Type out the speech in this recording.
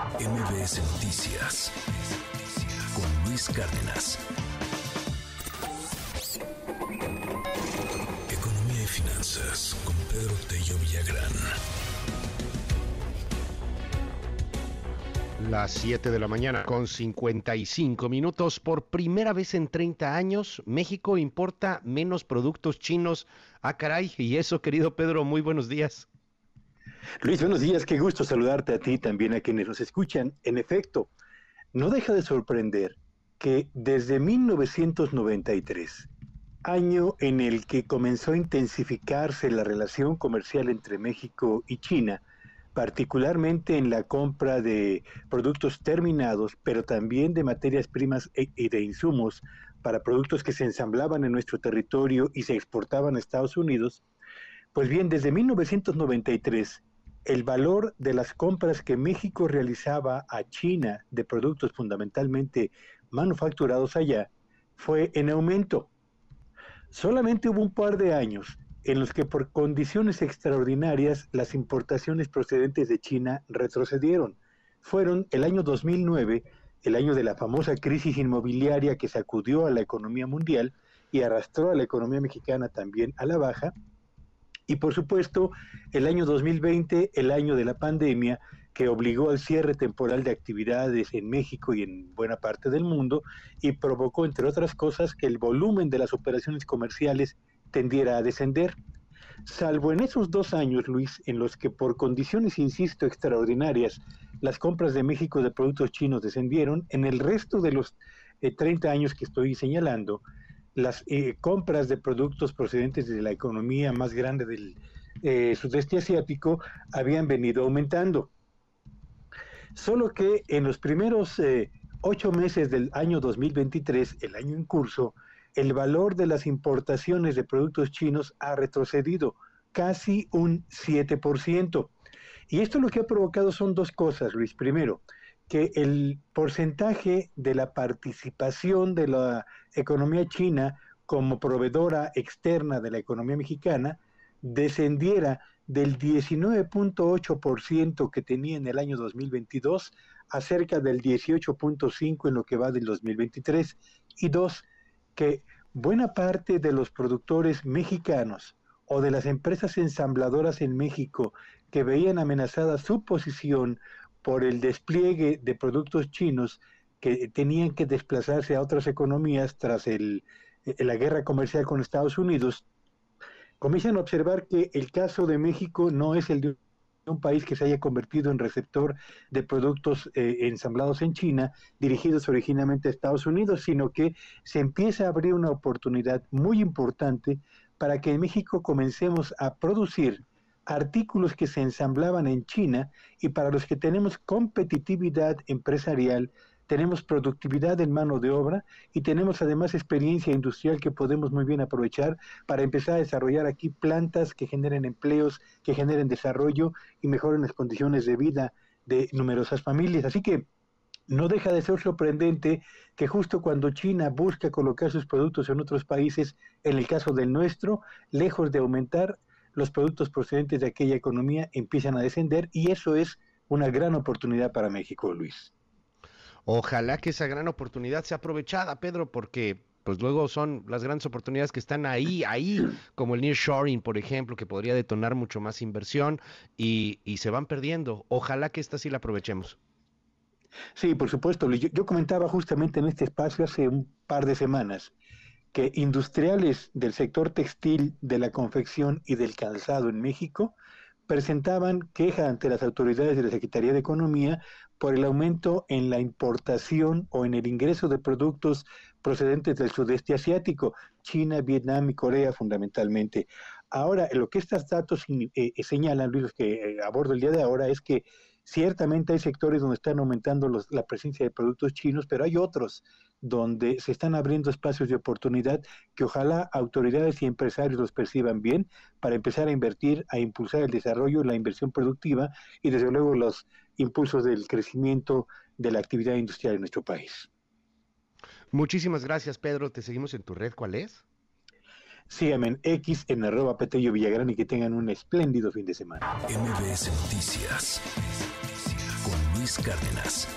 MBS Noticias con Luis Cárdenas. Economía y finanzas con Pedro Tello Villagrán. Las 7 de la mañana con 55 minutos. Por primera vez en 30 años, México importa menos productos chinos. Ah, caray. Y eso, querido Pedro, muy buenos días. Luis, buenos días. Qué gusto saludarte a ti también a quienes nos escuchan. En efecto, no deja de sorprender que desde 1993, año en el que comenzó a intensificarse la relación comercial entre México y China, particularmente en la compra de productos terminados, pero también de materias primas e, y de insumos para productos que se ensamblaban en nuestro territorio y se exportaban a Estados Unidos, pues bien, desde 1993, el valor de las compras que México realizaba a China de productos fundamentalmente manufacturados allá fue en aumento. Solamente hubo un par de años en los que por condiciones extraordinarias las importaciones procedentes de China retrocedieron. Fueron el año 2009, el año de la famosa crisis inmobiliaria que sacudió a la economía mundial y arrastró a la economía mexicana también a la baja, y por supuesto el año 2020, el año de la pandemia, que obligó al cierre temporal de actividades en México y en buena parte del mundo y provocó, entre otras cosas, que el volumen de las operaciones comerciales tendiera a descender. Salvo en esos dos años, Luis, en los que por condiciones, insisto, extraordinarias, las compras de México de productos chinos descendieron, en el resto de los 30 eh, años que estoy señalando, las eh, compras de productos procedentes de la economía más grande del eh, sudeste asiático habían venido aumentando. Solo que en los primeros ocho meses del año 2023, el año en curso, el valor de las importaciones de productos chinos ha retrocedido casi un 7%. Y esto lo que ha provocado son dos cosas, Luis. Primero, que el porcentaje de la participación de la economía china como proveedora externa de la economía mexicana descendiera del 19.8% que tenía en el año 2022 a cerca del 18.5% en lo que va del 2023. Y dos, que buena parte de los productores mexicanos o de las empresas ensambladoras en México que veían amenazada su posición por el despliegue de productos chinos que tenían que desplazarse a otras economías tras el, eh, la guerra comercial con Estados Unidos, comienzan a observar que el caso de México no es el de un país que se haya convertido en receptor de productos eh, ensamblados en China, dirigidos originalmente a Estados Unidos, sino que se empieza a abrir una oportunidad muy importante para que en México comencemos a producir artículos que se ensamblaban en China y para los que tenemos competitividad empresarial tenemos productividad en mano de obra y tenemos además experiencia industrial que podemos muy bien aprovechar para empezar a desarrollar aquí plantas que generen empleos, que generen desarrollo y mejoren las condiciones de vida de numerosas familias. Así que no deja de ser sorprendente que justo cuando China busca colocar sus productos en otros países, en el caso del nuestro, lejos de aumentar, los productos procedentes de aquella economía empiezan a descender y eso es una gran oportunidad para México, Luis. Ojalá que esa gran oportunidad sea aprovechada, Pedro, porque pues luego son las grandes oportunidades que están ahí, ahí, como el nearshoring, por ejemplo, que podría detonar mucho más inversión y, y se van perdiendo. Ojalá que esta sí la aprovechemos. Sí, por supuesto. Yo, yo comentaba justamente en este espacio hace un par de semanas que industriales del sector textil, de la confección y del calzado en México presentaban queja ante las autoridades de la Secretaría de Economía por el aumento en la importación o en el ingreso de productos procedentes del sudeste asiático, China, Vietnam y Corea fundamentalmente. Ahora, lo que estos datos eh, eh, señalan, Luis, que eh, abordo el día de ahora, es que ciertamente hay sectores donde están aumentando la presencia de productos chinos, pero hay otros donde se están abriendo espacios de oportunidad que ojalá autoridades y empresarios los perciban bien para empezar a invertir, a impulsar el desarrollo, la inversión productiva y desde luego los impulsos del crecimiento de la actividad industrial en nuestro país. Muchísimas gracias, Pedro. Te seguimos en tu red. ¿Cuál es? Síganme en X en arroba Petello Villagrán y que tengan un espléndido fin de semana. MBS Noticias Luis Cárdenas.